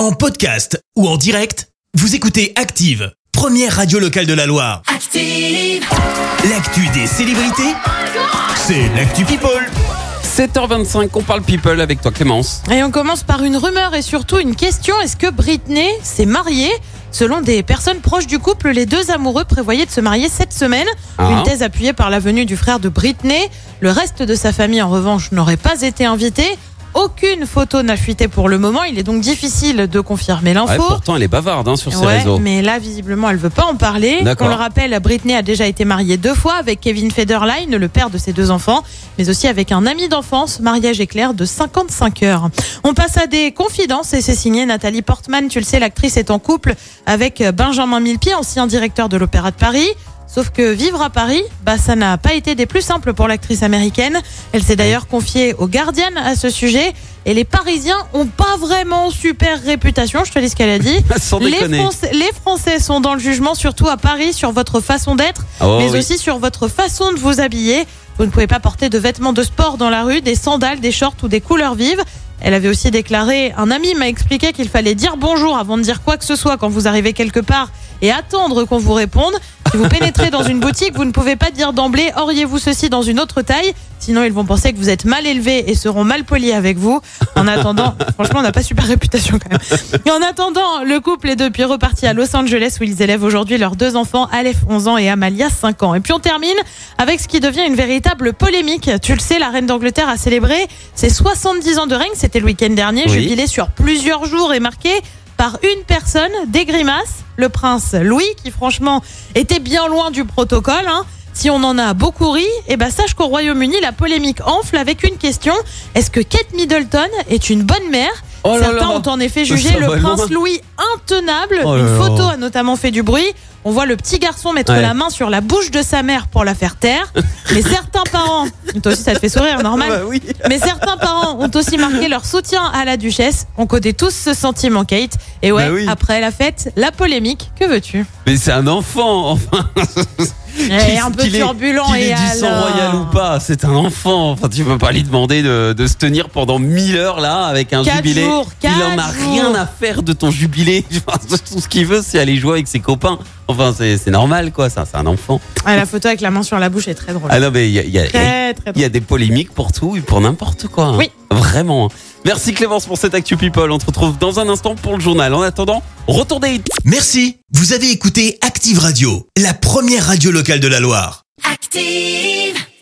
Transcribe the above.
En podcast ou en direct, vous écoutez Active, première radio locale de la Loire. Active. L'actu des célébrités, c'est l'actu People. 7h25, on parle people avec toi Clémence. Et on commence par une rumeur et surtout une question. Est-ce que Britney s'est mariée? Selon des personnes proches du couple, les deux amoureux prévoyaient de se marier cette semaine. Ah. Une thèse appuyée par la venue du frère de Britney. Le reste de sa famille, en revanche, n'aurait pas été invité. Aucune photo n'a fuité pour le moment. Il est donc difficile de confirmer Ouais, l'info. pourtant elle est bavarde hein, sur ses Ouais, réseaux. mais là, visiblement, elle veut pas en parler. On le rappelle, Britney a déjà été mariée deux fois avec Kevin Federline, le père de ses deux enfants, mais aussi avec un ami d'enfance, mariage éclair de 55 heures. On passe à des confidences et c'est signé Nathalie Portman. Tu le sais, l'actrice est en couple avec Benjamin Millepied, ancien directeur de l'Opéra de Paris. Sauf que vivre à Paris, bah, ça n'a pas été des plus simples pour l'actrice américaine. Elle s'est d'ailleurs confiée au Guardian à ce sujet. Et les Parisiens ont pas vraiment super réputation, je te dis ce qu'elle a dit. Sans Les. Français, les Français sont dans le jugement, surtout à Paris, sur votre façon d'être, Oh, mais oui. aussi sur votre façon de vous habiller. Vous ne pouvez pas porter de vêtements de sport dans la rue, des sandales, des shorts ou des couleurs vives. Elle avait aussi déclaré, un ami m'a expliqué qu'il fallait dire bonjour avant de dire quoi que ce soit quand vous arrivez quelque part et attendre qu'on vous réponde. Si vous pénétrez dans une boutique, vous ne pouvez pas dire d'emblée auriez-vous ceci dans une autre taille, sinon ils vont penser que vous êtes mal élevé et seront mal polis avec vous. En attendant, franchement, on n'a pas super réputation quand même. Et en attendant, le couple est depuis reparti à Los Angeles où ils élèvent aujourd'hui leurs deux enfants, Aleph 11 ans et Amalia 5 ans. Et puis on termine avec ce qui devient une véritable polémique. Tu le sais, la reine d'Angleterre a célébré ses 70 ans de règne, c'était le week-end dernier, Oui. jubilé sur plusieurs jours et marqué par une personne, des grimaces, le prince Louis, qui franchement était bien loin du protocole. hein. Si on en a beaucoup ri, eh ben sache qu'au Royaume-Uni, la polémique enfle avec une question. Est-ce que Kate Middleton est une bonne mère? Oh là Certains là. ont en effet jugé Ça le prince loin. Louis intenable. Oh une photo a notamment fait du bruit. On voit le petit garçon mettre Ouais. la main sur la bouche de sa mère pour la faire taire. Mais certains parents, toi aussi ça te fait sourire, normal. Bah oui. Mais certains parents ont aussi marqué leur soutien à la duchesse. On connaît tous ce sentiment, Kate. Et ouais, Bah oui. après la fête, la polémique, que veux-tu Mais c'est un enfant, enfin. Et un peu Qu'il ait- turbulent qu'il ait et du sang alors royal ou pas, c'est un enfant. Enfin, tu peux pas lui demander de, de se tenir pendant 1000 heures là avec un Quatre jubilé. jours, Il en a quatre rien jours. à faire de ton jubilé. Enfin, Tout ce qu'il veut, c'est aller jouer avec ses copains. Enfin, c'est c'est normal quoi, ça, c'est un enfant. Ah, La photo avec la main sur la bouche est très drôle. Ah non, mais il y a, il y a- Très, très il y a des polémiques pour tout et pour n'importe quoi. hein. Oui. Vraiment. Merci Clémence pour cette Actu People. On te retrouve dans un instant pour le journal. En attendant, retournez. Merci, vous avez écouté Active Radio, la première radio locale de la Loire. Active.